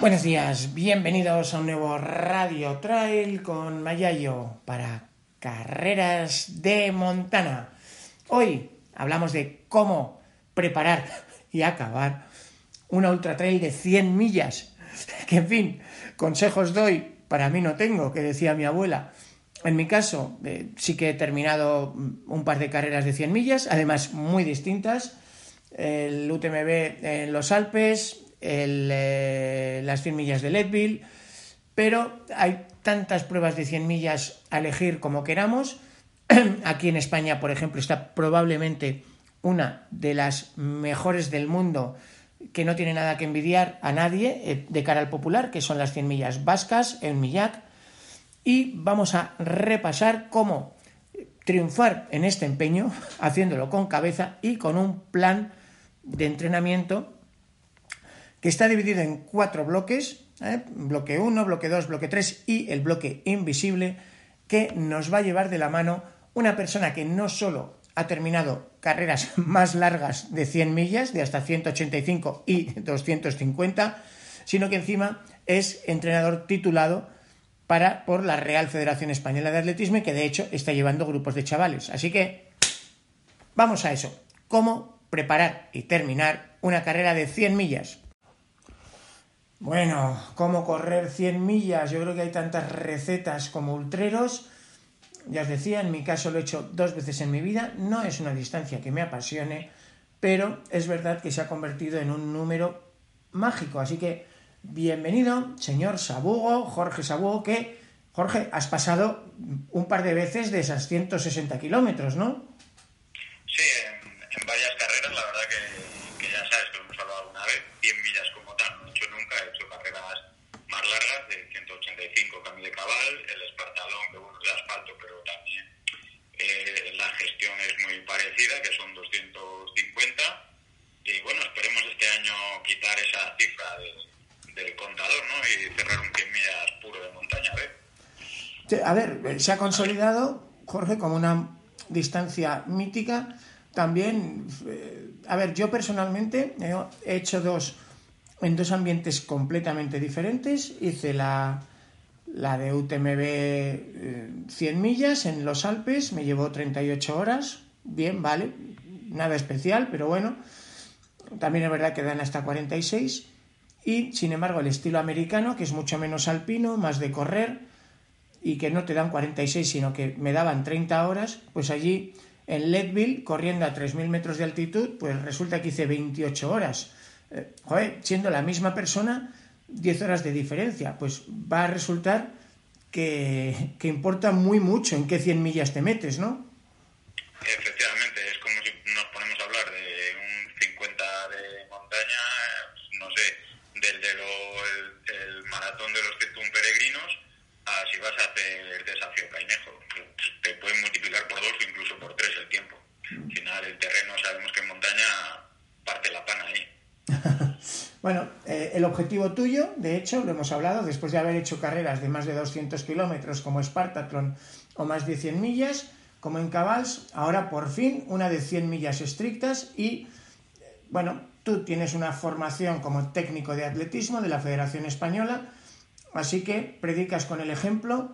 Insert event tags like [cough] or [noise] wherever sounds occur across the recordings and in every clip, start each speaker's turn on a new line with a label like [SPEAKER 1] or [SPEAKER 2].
[SPEAKER 1] Buenos días, bienvenidos a un nuevo Radio Trail con Mayayo para carreras de Montana. Hoy hablamos de cómo preparar y acabar una ultra trail de 100 millas. Que en fin, consejos doy, para mí no tengo, que decía mi abuela. En mi caso, eh, sí que he terminado un par de carreras de 100 millas, además muy distintas. El UTMB en los Alpes, eh, las 100 millas de Leadville, pero hay tantas pruebas de 100 millas a elegir como queramos. [clears throat] Aquí en España, por ejemplo, está probablemente una de las mejores del mundo que no tiene nada que envidiar a nadie eh, de cara al popular, que son las 100 millas vascas en Millac. Y vamos a repasar cómo triunfar en este empeño, [laughs] haciéndolo con cabeza y con un plan de entrenamiento que está dividido en cuatro bloques, ¿eh? bloque 1, bloque 2, bloque 3 y el bloque invisible, que nos va a llevar de la mano una persona que no solo ha terminado carreras [laughs] más largas de 100 millas, de hasta 185 y 250, sino que encima es entrenador titulado para, por la Real Federación Española de Atletismo y que de hecho está llevando grupos de chavales. Así que vamos a eso. ¿Cómo preparar y terminar una carrera de 100 millas? Bueno, ¿cómo correr 100 millas? Yo creo que hay tantas recetas como ultreros. Ya os decía, en mi caso lo he hecho dos veces en mi vida. No es una distancia que me apasione, pero es verdad que se ha convertido en un número mágico. Así que bienvenido, señor Sabugo, Jorge Sabugo, que, Jorge, has pasado un par de veces de esas 160 kilómetros, ¿no?
[SPEAKER 2] Sí, en, varias carreras, la verdad que, que ya sabes que lo hemos hablado alguna vez, 100 millas largas de 185 Camille de Cabal, el Espartalón, que bueno, es de asfalto, pero también eh, la gestión es muy parecida, que son 250. Y bueno, esperemos este año quitar esa cifra del contador ¿no? y cerrar un 100 millas puro de montaña.
[SPEAKER 1] A ver, se ha consolidado, Jorge, como una distancia mítica. También, eh, a ver, yo personalmente he hecho dos en dos ambientes completamente diferentes. Hice la, la de UTMB 100 eh, millas en los Alpes, me llevó 38 horas, bien, vale, nada especial, pero bueno, también es verdad que dan hasta 46. Y sin embargo, el estilo americano, que es mucho menos alpino, más de correr, y que no te dan 46, sino que me daban 30 horas, pues allí en Leadville, corriendo a 3.000 metros de altitud, pues resulta que hice 28 horas eh, joder, siendo la misma persona, 10 horas de diferencia, pues va a resultar que, que, importa muy mucho en qué 100 millas te metes, ¿no?
[SPEAKER 2] Efectivamente, es como si nos ponemos a hablar de un 50 de montaña, no sé, del de lo, el, maratón de los 101 peregrinos, a si vas a hacer el desafío Cainejo. Te pueden multiplicar por dos o incluso por tres el tiempo. Al final, el terreno sabemos que en montaña parte la pana ahí. [laughs]
[SPEAKER 1] bueno, eh, el objetivo tuyo, de hecho, lo hemos hablado, después de haber hecho carreras de más de 200 kilómetros como Spartathlon o más de 100 millas, como en Cabals, ahora por fin una de 100 millas estrictas y, bueno, tú tienes una formación como técnico de atletismo de la Federación Española, así que predicas con el ejemplo.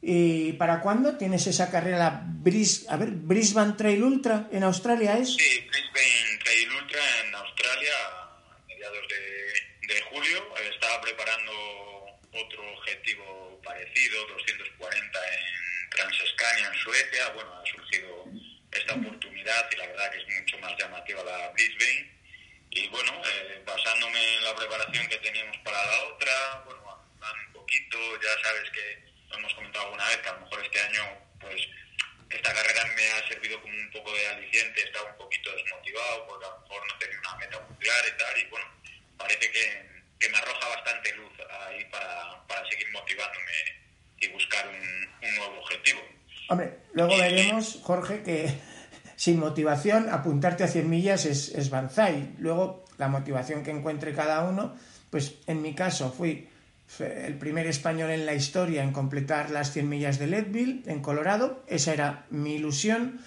[SPEAKER 1] ¿Y para cuándo tienes esa carrera, Bris, a ver, Brisbane Trail Ultra en Australia es?
[SPEAKER 2] Sí, Brisbane Trail Ultra en Australia a mediados de, de julio. Estaba preparando otro objetivo parecido, 240 en Transescania, en Suecia. Bueno, ha surgido esta oportunidad y la verdad que es mucho más llamativa la Brisbane. Y bueno, eh, basándome en la preparación que teníamos para la otra, bueno, un poquito, ya sabes que lo hemos comentado alguna vez, que a lo mejor este año, pues, esta carrera me ha servido como un poco de aliciente, estaba un poquito desmotivado, porque a lo mejor no tenía una meta muy clara y tal, y bueno, parece que, me arroja bastante luz ahí para, para seguir motivándome y buscar un, nuevo objetivo.
[SPEAKER 1] Hombre, luego veremos, Jorge, que [laughs] sin motivación apuntarte a 100 millas es, es banzai. Luego, la motivación que encuentre cada uno, pues en mi caso fui el primer español en la historia en completar las 100 millas de Leadville, en Colorado. Esa era mi ilusión.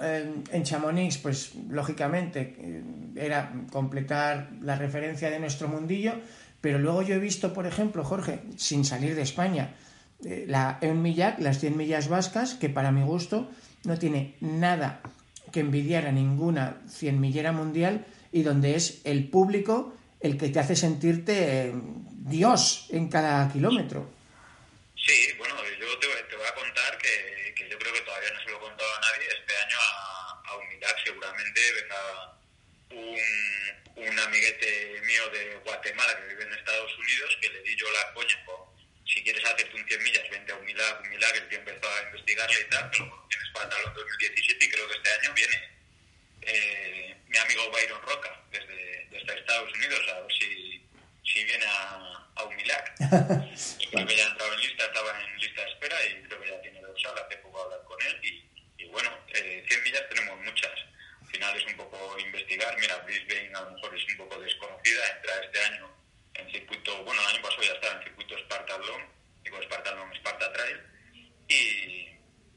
[SPEAKER 1] En Chamonix, pues lógicamente eh, era completar la referencia de nuestro mundillo, Pero luego yo he visto, por ejemplo, Jorge, sin salir de España, eh, la Millac, las 100 millas vascas, que para mi gusto no tiene nada que envidiar a ninguna 100 millera mundial y donde es el público el que te hace sentirte eh, Dios en cada kilómetro.
[SPEAKER 2] Sí, bueno, yo te, voy a contar que, yo creo que todavía no se lo he contado a nadie. Este año a, a seguramente venga un, un amiguete mío de Guatemala que vive en Estados Unidos que le di yo la coña si quieres hacerte un 100 millas, vente a milagro, un milagro, el tío empezó a investigarle y tal, pero tienes para en 2017 y creo que este año viene eh, mi amigo Byron Roca desde, desde, Estados Unidos a ver si, si viene a, a un milagro. creo que ya ha entrado en lista, estaba en lista de espera y creo que ya tiene dorsal, hace poco hablar con él y, y bueno, eh, 100 millas tenemos muchas. Al final es un poco investigar, mira, Brisbane a lo mejor es un poco desconocida, entra este año en circuito, bueno, el año pasado ya estaba en circuito Spartatlon, digo Spartatlon, Sparta Trail, y,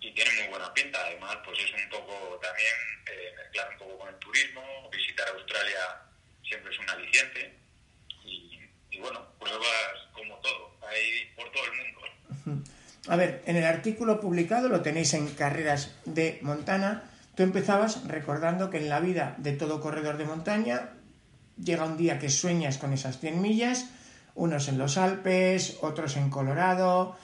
[SPEAKER 2] y, tiene muy buena pinta. Además, pues es un poco también eh, mezclar un poco con el turismo, visitar Australia siempre es un aliciente, y, y bueno, pruebas como todo, ahí por todo el mundo.
[SPEAKER 1] A ver, en el artículo publicado lo tenéis en Carreras de Montana. Tú empezabas recordando que en la vida de todo corredor de montaña llega un día que sueñas con esas 100 millas, unos en los Alpes, otros en Colorado,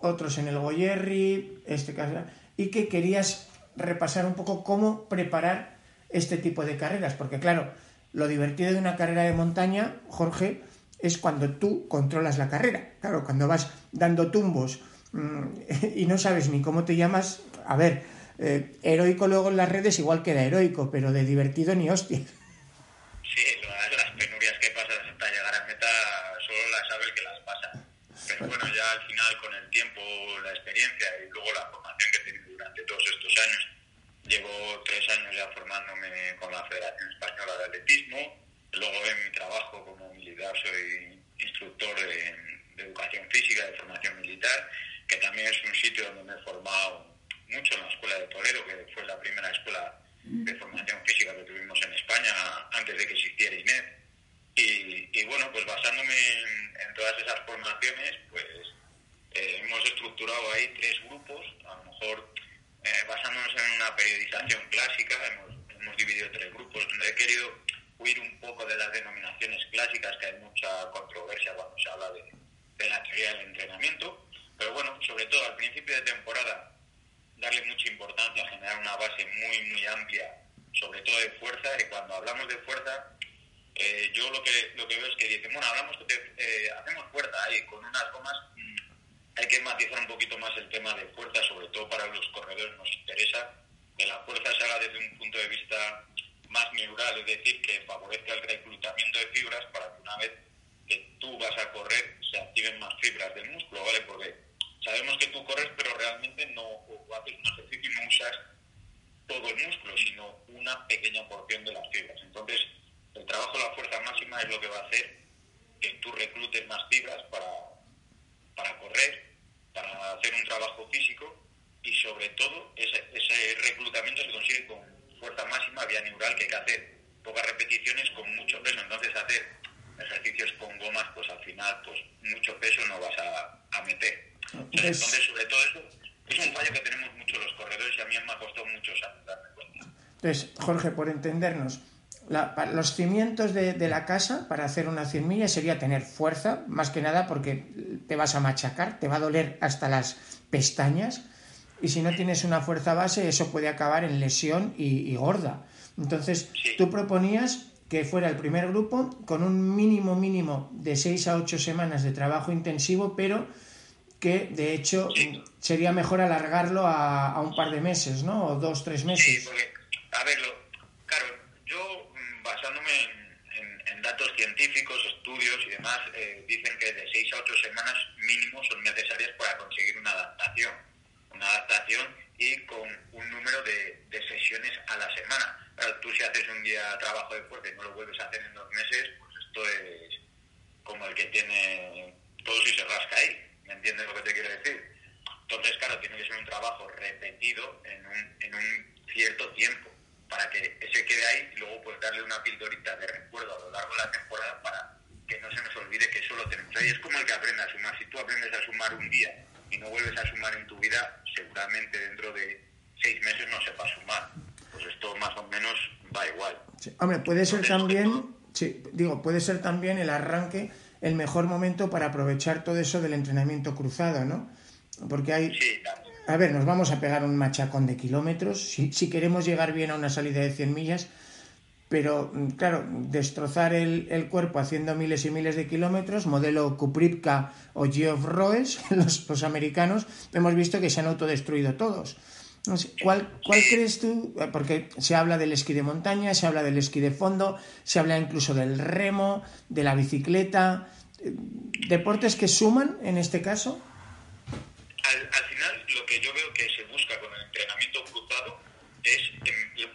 [SPEAKER 1] otros en el Goyerri, este caso, y que querías repasar un poco cómo preparar este tipo de carreras, porque claro, lo divertido de una carrera de montaña, Jorge, es cuando tú controlas la carrera. Claro, cuando vas dando tumbos mm, [laughs] y no sabes ni cómo te llamas, a ver, eh, heroico luego en las redes igual queda heroico, pero de divertido ni hostia. [laughs]
[SPEAKER 2] Sí, las penurias que pasas hasta llegar a meta solo las sabe el que las pasa. Pero bueno, ya al final con el tiempo, la experiencia y luego la formación que he tenido durante todos estos años, llevo tres años ya formándome con la Federación Española de Atletismo, luego en mi trabajo como militar soy instructor de, de educación física, de formación militar, que también es un sitio donde me he formado mucho en la Escuela de Toledo, que fue la primera escuela de formación física que tuvimos en España antes de que existiera INED. Y, bueno, pues basándome en, todas esas formaciones, pues eh, hemos estructurado ahí tres grupos, a lo mejor eh, basándonos en una periodización clásica, hemos, hemos dividido tres grupos, he querido huir un poco de las denominaciones clásicas, que hay mucha controversia cuando se habla de, de la teoría del entrenamiento, pero bueno, sobre todo al principio de temporada darle mucha importancia, a generar una base muy, muy amplia, sobre todo de fuerza, y cuando hablamos de fuerza, eh, yo lo que, lo que veo es que dicen, bueno, hablamos de, eh, hacemos fuerza ahí con unas gomas, mm, hay que matizar un poquito más el tema de fuerza, sobre todo para los corredores nos interesa que la fuerza se haga desde un punto de vista más neural, es decir, que favorezca el reclutamiento de fibras para que una vez que tú vas a correr se activen más fibras del músculo, ¿vale? Porque sabemos que tú corres, pero realmente no o haces un ejercicio y no usas todo el músculo, sino una pequeña porción de las fibras. Entonces, el trabajo de la fuerza máxima es lo que va a hacer que tú reclutes más fibras para, para correr, para hacer un trabajo físico y sobre todo ese, ese reclutamiento se consigue con fuerza máxima vía neural que hay que hacer pocas repeticiones con mucho peso. Entonces hacer ejercicios con gomas, pues al final pues mucho peso no vas a, a meter. Entonces, sobre todo eso, es un fallo que tenemos mucho los corredores y a mí me ha costado mucho darme cuenta.
[SPEAKER 1] Entonces, Jorge, por entendernos, los cimientos de, la casa para hacer una 100 millas sería tener fuerza, más que nada porque te vas a machacar, te va a doler hasta las pestañas y si no tienes una fuerza base eso puede acabar en lesión y, gorda. Entonces, tú proponías que fuera el primer grupo con un mínimo mínimo de 6 a 8 semanas de trabajo intensivo, pero que de hecho sería mejor alargarlo a, un par de meses, ¿no? O dos, tres meses.
[SPEAKER 2] Sí, porque, a ver, mm, basándome en, datos científicos, estudios y demás, eh, dicen que de seis a ocho semanas mínimo son necesarias para conseguir una adaptación. Una adaptación y con un número de, de sesiones a la semana. Claro, tú si haces un día trabajo de fuerza y no lo vuelves a hacer en dos meses, pues esto es como el que tiene todo si se rasca ahí ¿Me entiendes lo que te quiero decir? Entonces, claro, tiene que ser un trabajo repetido en un, en un cierto tiempo para que ese quede ahí y luego pues darle una pildorita de recuerdo a lo largo de la temporada para que no se nos olvide que es y es como el que aprende a sumar. Si tú aprendes a sumar un día y no vuelves a sumar en tu vida, seguramente dentro de seis meses no sepas sumar. Pues esto más o menos va igual.
[SPEAKER 1] Hombre, puede ser también, sí, digo, puede ser también el arranque el mejor momento para aprovechar todo eso del entrenamiento cruzado, ¿no? Porque hay... a ver, nos vamos a pegar un machacón de kilómetros. Si, si, queremos llegar bien a una salida de 100 millas, pero mm, claro, destrozar el, el, cuerpo haciendo miles y miles de kilómetros, modelo Kupripka o Geoff Roes, [laughs] los, los, americanos, hemos visto que se han autodestruido todos. ¿Cuál, ¿Cuál crees tú? Porque se habla del esquí de montaña, se habla del esquí de fondo, se habla incluso del remo, de la bicicleta. ¿Deportes que suman en este caso?
[SPEAKER 2] Al, al final, lo que yo veo que se busca con el entrenamiento cruzado es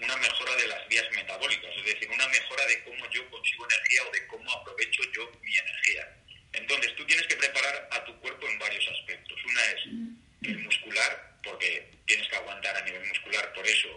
[SPEAKER 2] una mejora de las vías metabólicas, es decir, una mejora de cómo yo consigo energía o de cómo aprovecho yo mi energía. Entonces, tú tienes que preparar a tu cuerpo en varios aspectos. Una es el muscular, porque tienes que aguantar a nivel muscular, por eso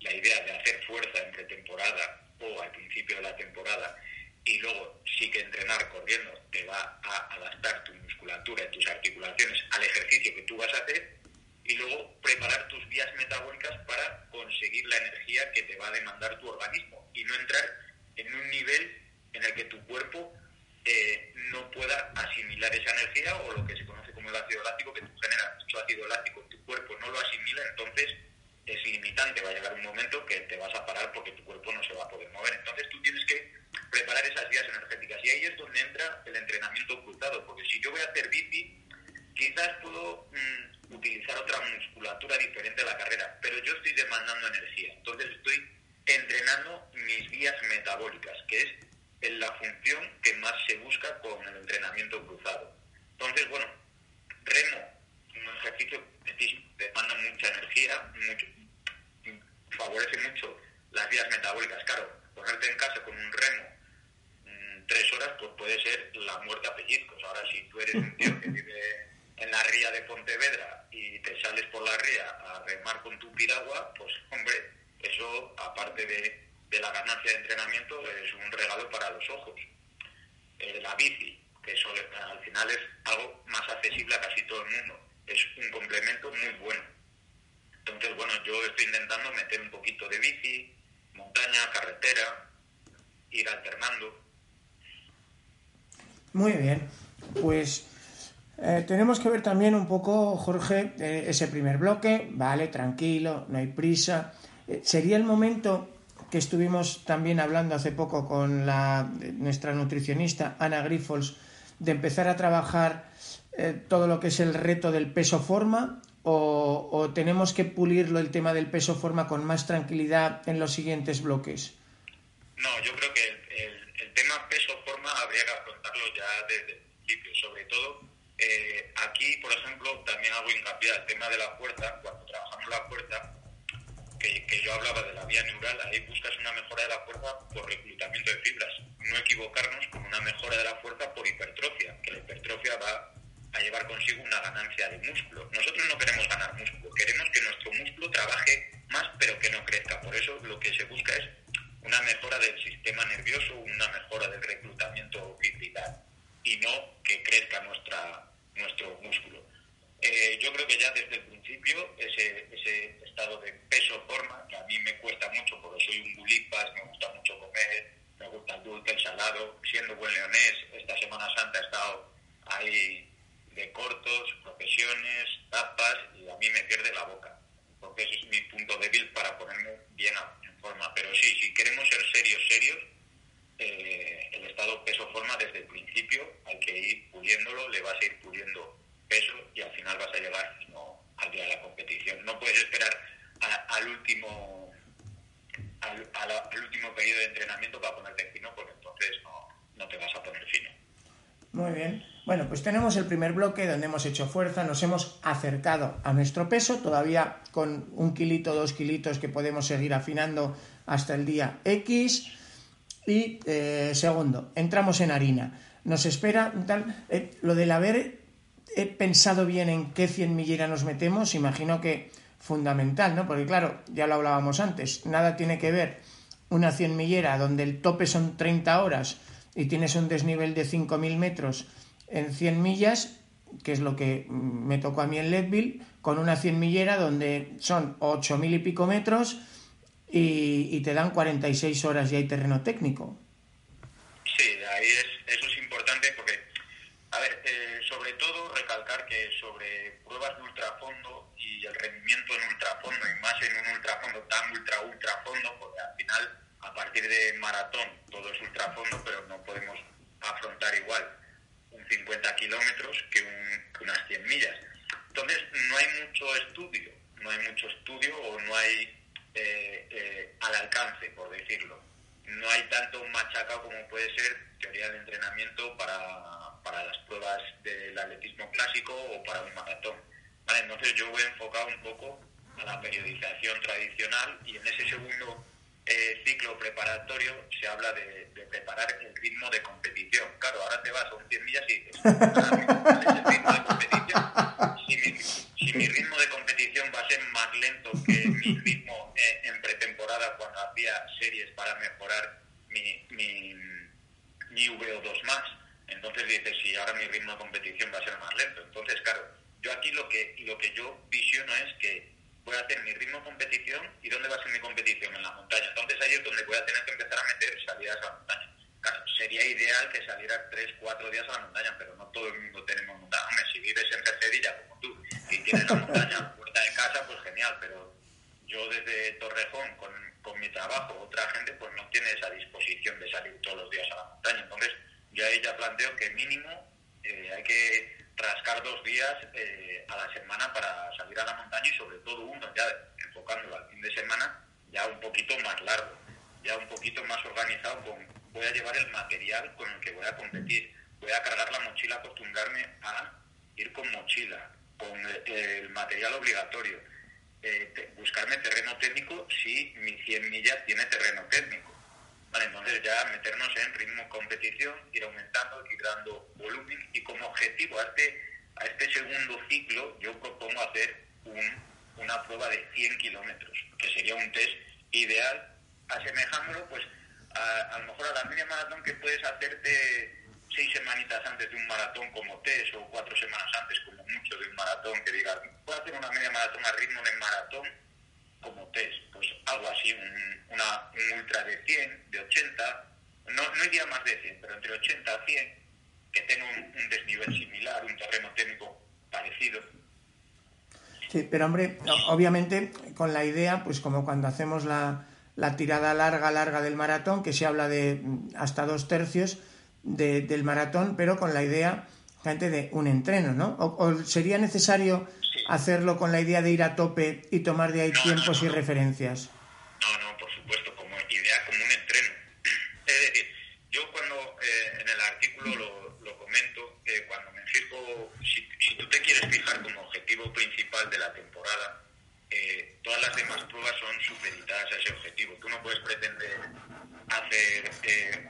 [SPEAKER 2] la idea de hacer fuerza entre temporada o al principio de la temporada y luego sí que entrenar corriendo te va a adaptar tu musculatura y tus articulaciones al ejercicio que tú vas a hacer y luego preparar tus vías metabólicas para conseguir la energía que te va a demandar tu organismo y no entrar en un nivel en el que tu cuerpo eh, no pueda asimilar esa energía o lo que se conoce como el ácido láctico, que tú generas mucho ácido láctico en tu cuerpo, no lo asimila, entonces es limitante, va a llegar un momento que te vas a parar porque tu cuerpo no se va a poder mover. Entonces tú tienes que preparar esas vías energéticas y ahí es donde entra el entrenamiento ocultado, porque si yo voy a hacer bici, quizás puedo mm, utilizar otra musculatura diferente a la carrera, pero yo estoy demandando energía, entonces estoy entrenando mis vías metabólicas, que es en la función que más se busca con el entrenamiento cruzado. Entonces, bueno, remo, un ejercicio que demanda mucha energía, mucho, favorece mucho las vías metabólicas. Claro, ponerte en casa con un remo mm, tres horas, pues puede ser la muerte a pellizcos. Ahora, si tú eres un tío que vive en la ría de Pontevedra y te sales por la ría a remar con tu piragua, pues hombre, eso aparte de, la ganancia de entrenamiento es un regalo para los ojos. Eh, la bici, que eso al final es algo más accesible a casi todo el mundo, es un complemento muy bueno. Entonces, bueno, yo estoy intentando meter un poquito de bici, montaña, carretera, ir alternando.
[SPEAKER 1] Muy bien, pues eh, tenemos que ver también un poco, Jorge, eh, ese primer bloque, vale, tranquilo, no hay prisa. Eh, sería el momento que estuvimos también hablando hace poco con la, nuestra nutricionista Ana Grifols de empezar a trabajar todo lo que es el reto del peso forma o, tenemos que pulirlo el tema del peso forma con más tranquilidad en los siguientes bloques?
[SPEAKER 2] No, yo creo que tema peso forma habría que afrontarlo ya desde el principio, sobre todo eh, aquí, por ejemplo, también hago hincapié al tema de la puerta. Cuando trabajamos la puerta, que, yo hablaba de la vía neural, ahí buscas una mejora de la fuerza por reclutamiento de fibras. No equivocarnos con una mejora de la fuerza por hipertrofia, que la hipertrofia va a llevar consigo una ganancia de músculo. Nosotros no queremos ganar músculo, queremos que nuestro músculo trabaje más pero que no crezca. Por eso lo que se busca es una mejora del sistema nervioso, una mejora del reclutamiento fibrilar y no que crezca nuestra, nuestro músculo. Eh, yo creo que ya desde el principio ese, ese estado de peso-forma, que a mí me cuesta mucho porque soy un bulipas, me gusta mucho comer, me gusta el dulce, el salado, siendo buen leonés, esta Semana Santa he estado ahí de cortos, profesiones, tapas, y a mí me pierde la boca, porque ese es mi punto débil para ponerme bien en Pero sí, si queremos ser serios, serios, eh, el estado peso-forma desde el principio, hay que ir puliéndolo, le vas a ir puliendo peso y al final vas a llegar al día de la competición. No puedes esperar al último al, último periodo de entrenamiento para ponerte fino, porque entonces no, no te vas a poner fino.
[SPEAKER 1] Muy bien. Bueno, pues tenemos el primer bloque donde hemos hecho fuerza, nos hemos acercado a nuestro peso, todavía con un kilito, dos kilitos que podemos seguir afinando hasta el día X. Y eh, segundo, entramos en harina. Nos espera tal, eh, lo del haber eh, pensado bien en qué 100 millera nos metemos, imagino que fundamental, ¿no? Porque claro, ya lo hablábamos antes, nada tiene que ver una 100 millera donde el tope son 30 horas y tienes un desnivel de 5.000 metros en 100 millas, que es lo que me tocó a mí en Leadville, con una 100 millera donde son 8.000 y pico metros y, te dan 46 horas y hay terreno técnico.
[SPEAKER 2] Sí, ahí es, eso es importante porque, a ver, eh, sobre todo recalcar que sobre pruebas de ultrafondo y el rendimiento en ultrafondo y más en un ultrafondo tan ultra ultrafondo, porque al final a partir de maratón todo es ultrafondo, pero no podemos afrontar igual 50 kilómetros que, unas 100 millas. Entonces no hay mucho estudio, no hay mucho estudio o no hay eh, eh, al alcance, por decirlo. No hay tanto machacado como puede ser teoría de entrenamiento para, para las pruebas del atletismo clásico o para un maratón. Vale, entonces yo voy enfocado un poco a la periodización tradicional y en ese segundo eh, ciclo preparatorio se habla de, preparar el ritmo de competición. Claro, ahora te vas a un 100 millas y dices, ¿cuál es el ritmo de competición? Si mi, si mi ritmo de competición va a ser más lento que mi ritmo eh, en pretemporada cuando hacía series para mejorar mi, mi, mi VO2 más, entonces dices, si ahora mi ritmo de competición va a ser más lento. Entonces, claro, yo aquí lo que, lo que yo visiono es que voy a hacer mi ritmo de competición y dónde va a ser mi competición en la montaña. Entonces ahí es donde voy a tener que empezar a meter salidas a la montaña. Claro, sería ideal que salieras tres, cuatro días a la montaña, pero no todo el mundo tenemos montaña. Hombre, si vives en Cercedilla como tú y tienes la montaña puerta de casa, pues genial, pero yo desde Torrejón con, con mi trabajo, otra gente pues no tiene esa disposición de salir todos los días a la montaña. Entonces yo ahí ya planteo que mínimo eh, hay que rascar dos días eh, a la semana para salir a la montaña y sobre todo uno, ya enfocándolo al fin de semana, ya un poquito más largo, ya un poquito más organizado con voy a llevar el material con el que voy a competir, voy a cargar la mochila, acostumbrarme a ir con mochila, con eh, el material obligatorio, eh, buscarme terreno técnico si mi 100 millas tiene terreno técnico entonces ya meternos en ritmo competición, ir aumentando, ir dando volumen. Y como objetivo a este, a este segundo ciclo yo propongo hacer una prueba de 100 kilómetros, que sería un test ideal, asemejándolo pues a, lo mejor a la media maratón que puedes hacerte seis semanitas antes de un maratón como test o cuatro semanas antes como mucho de un maratón, que digas, puedo hacer una media maratón a ritmo de maratón como test, pues algo así, un, una, un ultra de 100, de 80, no, no iría más de 100, pero entre 80 a 100, que tenga un, desnivel similar, un terreno técnico parecido.
[SPEAKER 1] Sí, pero hombre, obviamente con la idea, pues como cuando hacemos la, la tirada larga, larga del maratón, que se habla de mm, hasta dos tercios de, del maratón, pero con la idea gente de un entreno, ¿no? o sería necesario hacerlo con la idea de ir a tope y tomar de ahí tiempos y referencias.
[SPEAKER 2] No, no, por supuesto, como idea, como un entreno. [clears throat] Es decir, yo cuando eh, en el artículo lo, lo comento, eh, cuando me fijo, si, si, tú te quieres fijar como objetivo principal de la temporada, eh, todas las demás pruebas son supeditadas a ese objetivo. Tú no puedes pretender hacer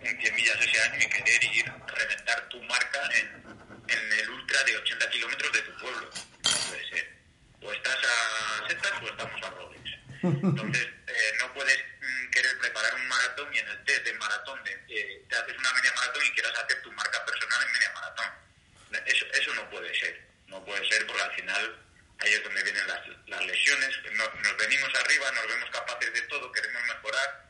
[SPEAKER 2] un 100 millas ese año y querer ir reventar tu marca en, en el ultra de 80 kilómetros de tu pueblo puede ser. O estás a setas o estamos a roles. Entonces, [laughs] eh, no puedes mm, querer preparar un maratón y en el test de maratón de, eh, te haces una media maratón y quieras hacer tu marca personal en media maratón. Eso, eso no puede ser. No puede ser porque al final ahí es donde vienen las, las lesiones. Nos, nos, venimos arriba, nos vemos capaces de todo, queremos mejorar.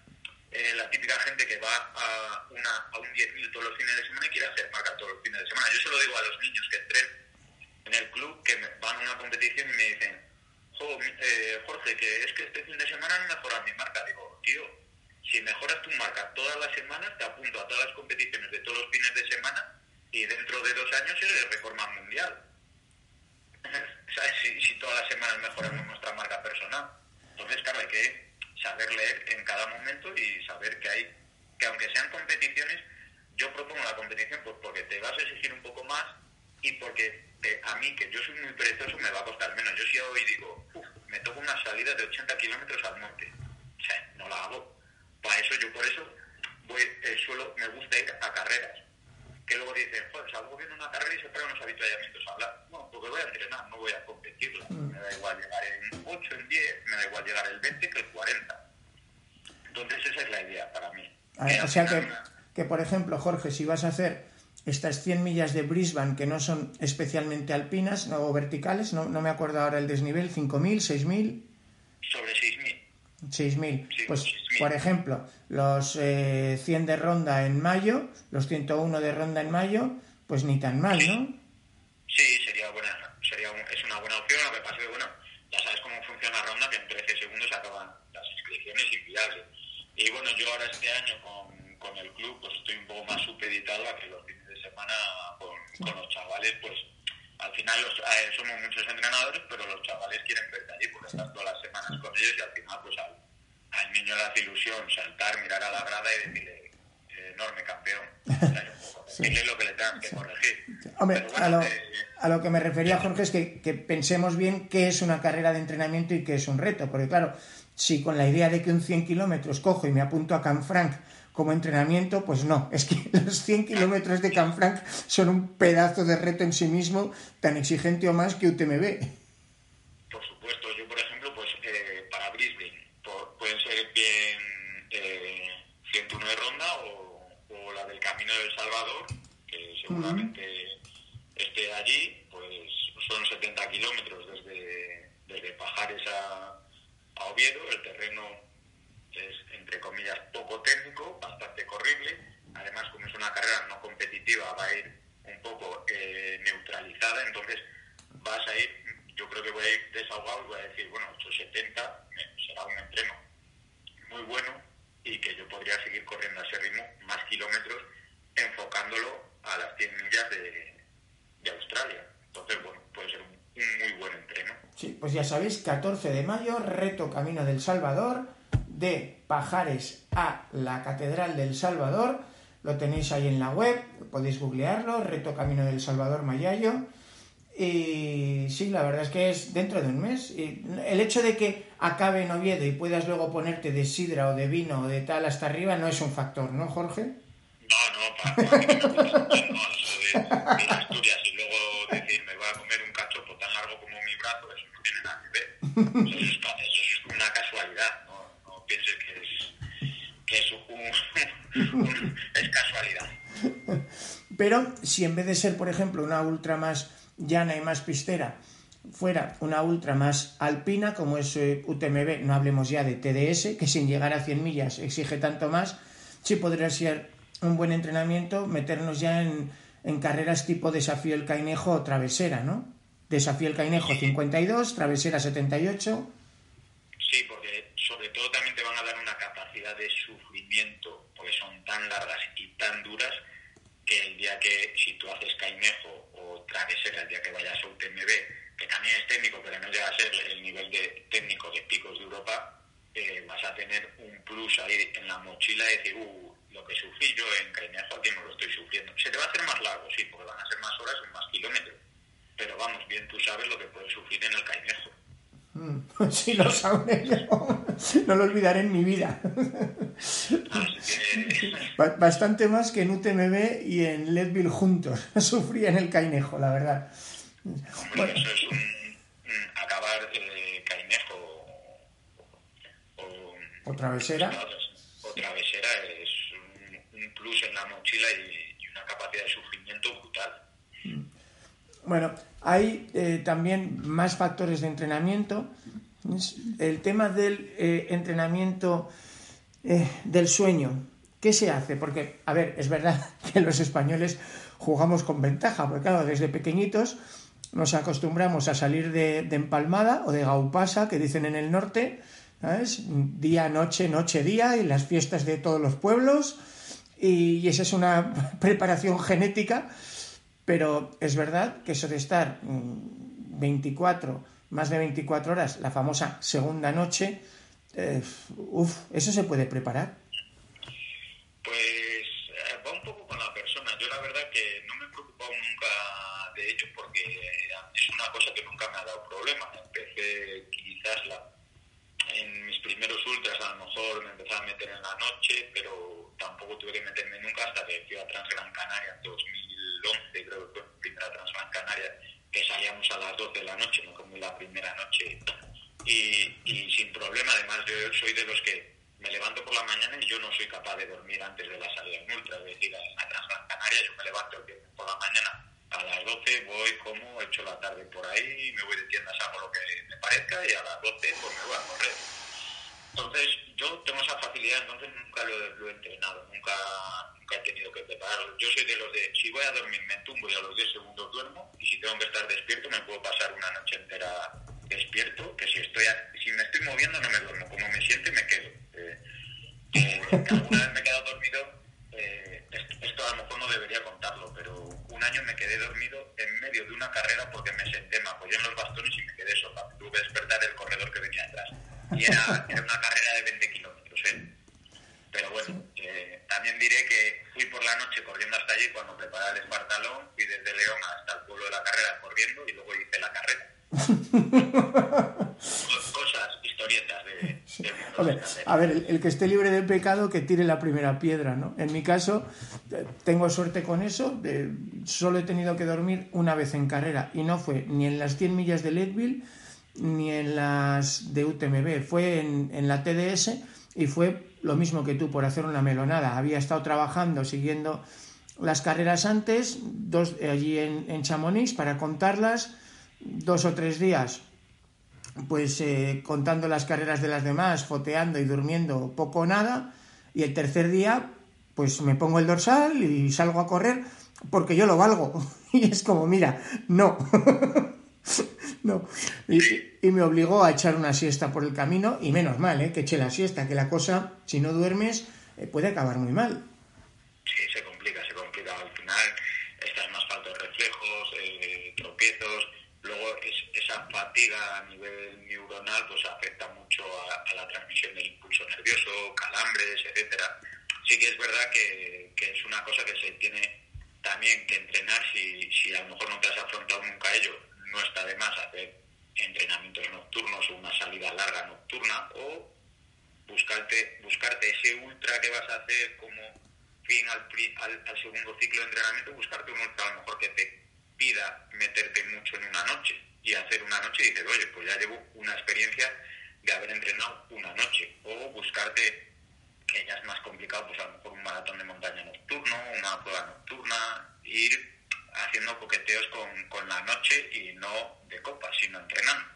[SPEAKER 2] Eh, la típica gente que va a, una, a un 10.000 todos los fines de semana y quiere hacer marca todos los fines de semana. Yo se lo digo a los niños que entren en el club que van a una competición y me dicen, eh, Jorge, que es que este fin de semana no mejoras mi marca. Digo, tío, si mejoras tu marca todas las semanas, te apunto a todas las competiciones de todos los fines de semana y dentro de dos años eres récord mundial. [laughs] ¿Sabes? Si, si, todas las semanas mejoramos nuestra marca personal. Entonces, claro, hay que saber leer en cada momento y saber que hay, que aunque sean competiciones, yo propongo la competición pues porque te vas a exigir un poco más y porque a mí, que yo soy muy perezoso, me va a costar menos. Yo si hoy digo, me toco una salida de 80 kilómetros al monte, o sea, no la hago. Para eso, yo por eso voy, eh, suelo, me gusta ir a carreras. Que luego dicen, joder, salgo viendo una carrera y se traen unos habituallamientos a hablar. No, porque voy a entrenar, no voy a competir. Mm. Me da igual llegar en 8, en 10, me da igual llegar el 20 que el 40. Entonces esa es la idea para mí.
[SPEAKER 1] o sea que que, por ejemplo, Jorge, si vas a hacer estas 100 millas de Brisbane que no son especialmente alpinas o verticales, no, no me acuerdo ahora el desnivel, 5.000, 6.000.
[SPEAKER 2] Sobre 6.000.
[SPEAKER 1] 6.000.
[SPEAKER 2] Sí,
[SPEAKER 1] pues,
[SPEAKER 2] 6.000.
[SPEAKER 1] por ejemplo, los eh, 100 de ronda en mayo, los 101 de ronda en mayo, pues ni tan mal, ¿no?
[SPEAKER 2] Sí, sería buena, sería un- es una buena opción. Lo que pasa es que, bueno, ya sabes cómo funciona la ronda, que en 13 segundos se acaban las inscripciones inviables. Y bueno, yo ahora este año con, con el club, pues estoy un poco más supeditado a que los semana con, con los chavales, pues al final los- eh, somos muchos entrenadores, pero los chavales quieren verte allí porque estás todas las semanas con ellos y al final, pues al, al niño le hace ilusión saltar, mirar a la grada y decirle, "Eh, enorme campeón, poco, decirle lo que le tengan que corregir.
[SPEAKER 1] Hombre,
[SPEAKER 2] bueno,
[SPEAKER 1] a lo,
[SPEAKER 2] eh,
[SPEAKER 1] a lo que me refería, Jorge, es que, que pensemos bien qué es una carrera de entrenamiento y qué es un reto. Porque, claro, si con la idea de que un 100 kilómetros cojo y me apunto a Canfranc como entrenamiento, pues no. Es que [laughs] los 100 kilómetros de Canfranc son un pedazo de reto en sí mismo, tan exigente o más que UTMB.
[SPEAKER 2] Por supuesto, yo por ejemplo, pues eh, para Brisbane pueden ser bien eh, 101 de ronda o, o la del Camino del Salvador, que seguramente esté allí, pues son 70 kilómetros desde, desde Pajares a, a Oviedo, el terreno es, entre comillas, poco técnico, bastante corrible, además como es una carrera no competitiva va a ir un poco eh, neutralizada, entonces vas a ir, yo creo que voy a ir desahogado y voy a decir, bueno, 870 me- será un entreno muy bueno y que yo podría seguir corriendo a ese ritmo más kilómetros enfocándolo a las 100 millas de, de Australia. Entonces, bueno, puede ser un, un muy buen entreno.
[SPEAKER 1] Sí, pues ya sabéis, 14 de mayo, reto Camino del Salvador, de Pajares a la Catedral del Salvador. Lo tenéis ahí en la web, podéis googlearlo, reto Camino del Salvador Mayayo. Y sí, la verdad es que es dentro de un mes. Y el hecho de que acabe en Oviedo y puedas luego ponerte de sidra o de vino o de tal hasta arriba no es un factor, ¿no, Jorge?
[SPEAKER 2] No, no, para, mucho, no, Asturias y luego decir me voy a comer un cachopo tan largo como mi brazo, eso no tiene nada que ver. Eso es, eso es una casualidad, no, no pienses que es, que es, un- [laughs] un- es casualidad.
[SPEAKER 1] Pero si en vez de ser, por ejemplo, una ultra más llana y más pistera, fuera una ultra más alpina, como es eh, UTMB, no hablemos ya de TDS, que sin llegar a 100 millas exige tanto más, sí podría ser un buen entrenamiento meternos ya en, en carreras tipo desafío el Cainejo o travesera, ¿no? Desafío el Cainejo 52, travesera 78.
[SPEAKER 2] Sí, porque sobre todo también de sufrimiento, porque son tan largas y tan duras que el día que, si tú haces Cainejo o Travesera, el día que vayas a UTMB, que también es técnico, pero no llega a ser el nivel de técnico de picos de Europa, eh, vas a tener un plus ahí en la mochila y decir, uh, lo que sufrí yo en Cainejo aquí no lo estoy sufriendo. Se te va a hacer más largo, sí, porque van a ser más horas y más kilómetros. Pero vamos, bien tú sabes lo que puedes sufrir en el Cainejo.
[SPEAKER 1] Mm, [laughs] Sí, lo sabré yo. No lo olvidaré en mi vida. [laughs] Bastante más que en UTMB y en Leadville juntos. [laughs] Sufría en el Cainejo, la verdad.
[SPEAKER 2] Hombre, eso es un, acabar eh, Cainejo o,
[SPEAKER 1] O travesera.
[SPEAKER 2] o travesera es un, un plus en la mochila y, y una capacidad de sufrimiento brutal.
[SPEAKER 1] Bueno, hay eh, también más factores de entrenamiento. El tema del eh, entrenamiento eh, del sueño. ¿Qué se hace? Porque, a ver, es verdad [laughs] que los españoles jugamos con ventaja, porque claro, desde pequeñitos nos acostumbramos a salir de, de empalmada o de gaupasa, que dicen en el norte, ¿sabes? Día, noche, noche, día, y las fiestas de todos los pueblos. Y, y esa es una [laughs] preparación genética pero es verdad que eso de estar mm, 24, más de 24 horas, la famosa segunda noche, eh, uf, eso se puede preparar.
[SPEAKER 2] Pues eh, va un poco con la persona. Yo la verdad que no me he preocupado nunca de ello porque es una cosa que nunca me ha dado problema. Empecé quizás la, en mis primeros ultras a lo mejor me empezaba a meter en la noche, pero tampoco tuve que meterme nunca hasta que fui a Transgran Canaria en 2011, creo que fue mi primera Transgran Canaria, que salíamos a las 12 de la noche, me comí la primera noche y, y sin problema. Además, yo soy de los que me levanto por la mañana y yo no soy capaz de dormir antes de la salida en ultra. Es decir, en la Transgran Canaria yo me levanto por la mañana a las 12, voy, como, echo la tarde por ahí, me voy de tiendas, hago lo que me parezca y a las 12 pues me voy a correr. Entonces, yo tengo esa facilidad, entonces nunca lo, he entrenado, nunca, nunca he tenido que prepararlo. Yo soy de los de, si voy a dormir, me tumbo y a los 10 segundos duermo, y si tengo que estar despierto, me puedo pasar una noche entera despierto, que si estoy si me estoy moviendo no me duermo, como me siento me quedo. Eh, eh, [laughs] alguna vez me he quedado dormido, eh, esto, a lo mejor no debería contarlo, pero un año me quedé dormido en medio de una carrera porque me senté, me apoyé en los bastones y me quedé sola. Tuve que despertar el corredor que venía atrás. Y era, era una carrera de 20 kilómetros, ¿eh? Pero bueno, también diré que fui por la noche corriendo hasta allí cuando preparaba el Espartalón, fui desde León hasta el pueblo de la carrera corriendo y luego hice la carrera. Cosas, historietas de,
[SPEAKER 1] a ver, el, que esté libre de pecado que tire la primera piedra, ¿no? En mi caso, eh, tengo suerte con eso, solo he tenido que dormir una vez en carrera y no fue ni en las 100 millas de Leadville ni en las de UTMB, fue en, la TDS y fue lo mismo que tú por hacer una melonada. Había estado trabajando, siguiendo las carreras antes, dos allí en, en Chamonix para contarlas dos o tres días pues eh, contando las carreras de las demás, foteando y durmiendo poco o nada, y el tercer día pues me pongo el dorsal y salgo a correr porque yo lo valgo. [laughs] Y es como, mira, no. [laughs] no. Y, me obligó a echar una siesta por el camino, y menos mal, ¿eh? que eché la siesta, que la cosa, si no duermes, eh, puede acabar muy mal.
[SPEAKER 2] Sí, se complica, se complica. Al final estás más falta de reflejos, eh, tropiezos, fatiga a nivel neuronal pues afecta mucho a, la transmisión del impulso nervioso, calambres, etcétera. Sí que es verdad que, es una cosa que se tiene también que entrenar si, si a lo mejor no te has afrontado nunca a ello. No está de más hacer entrenamientos nocturnos o una salida larga nocturna o buscarte, buscarte ese ultra que vas a hacer como fin al, al, al segundo ciclo de entrenamiento, buscarte un ultra a lo mejor que te pida meterte mucho en una noche y hacer una noche y dices, oye, pues ya llevo una experiencia de haber entrenado una noche. O buscarte, que ya es más complicado, pues a lo mejor un maratón de montaña nocturno, una prueba nocturna, ir haciendo coqueteos con, con la noche y no de copa, sino entrenando.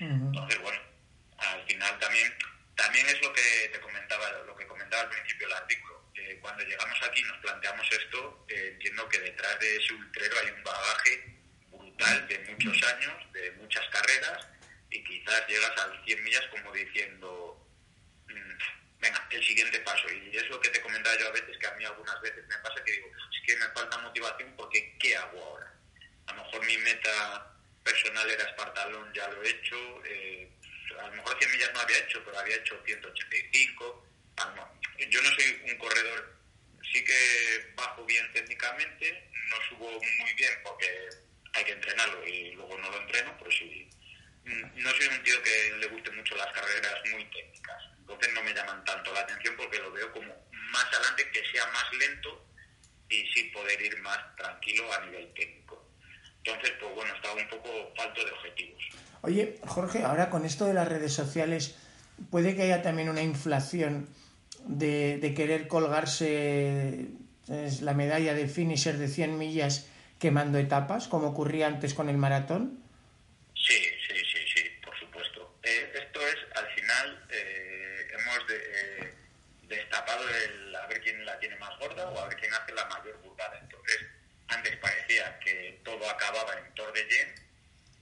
[SPEAKER 2] Entonces, bueno, al final también también es lo que te comentaba, lo que comentaba al principio del artículo cuando llegamos aquí nos planteamos esto, eh, entiendo que detrás de ese ultrero hay un bagaje brutal de muchos años, de muchas carreras, y quizás llegas al 100 millas como diciendo, mm, venga, el siguiente paso. Y es lo que te comentaba yo a veces, que a mí algunas veces me pasa que digo, es que me falta motivación porque ¿qué hago ahora? A lo mejor mi meta personal era Espartalón, ya lo he hecho, eh, a lo mejor 100 millas no había hecho, pero había hecho 185 yo no soy un corredor, sí que bajo bien técnicamente, no subo muy bien porque hay que entrenarlo y luego no lo entreno, pero sí. No soy un tío que le guste mucho las carreras muy técnicas, entonces no me llaman tanto la atención porque lo veo como más adelante que sea más lento y sí poder ir más tranquilo a nivel técnico. Entonces, pues bueno, estaba un poco falto de objetivos.
[SPEAKER 1] Oye, Jorge, ahora con esto de las redes sociales, ¿puede que haya también una inflación de, querer colgarse la medalla de finisher de 100 millas quemando etapas, como ocurría antes con el maratón?
[SPEAKER 2] Sí, sí, sí, sí, por supuesto. Eh, esto es, al final, eh, hemos eh, destapado el a ver quién la tiene más gorda o a ver quién hace la mayor burrada. Entonces, antes parecía que todo acababa en Tour de Yen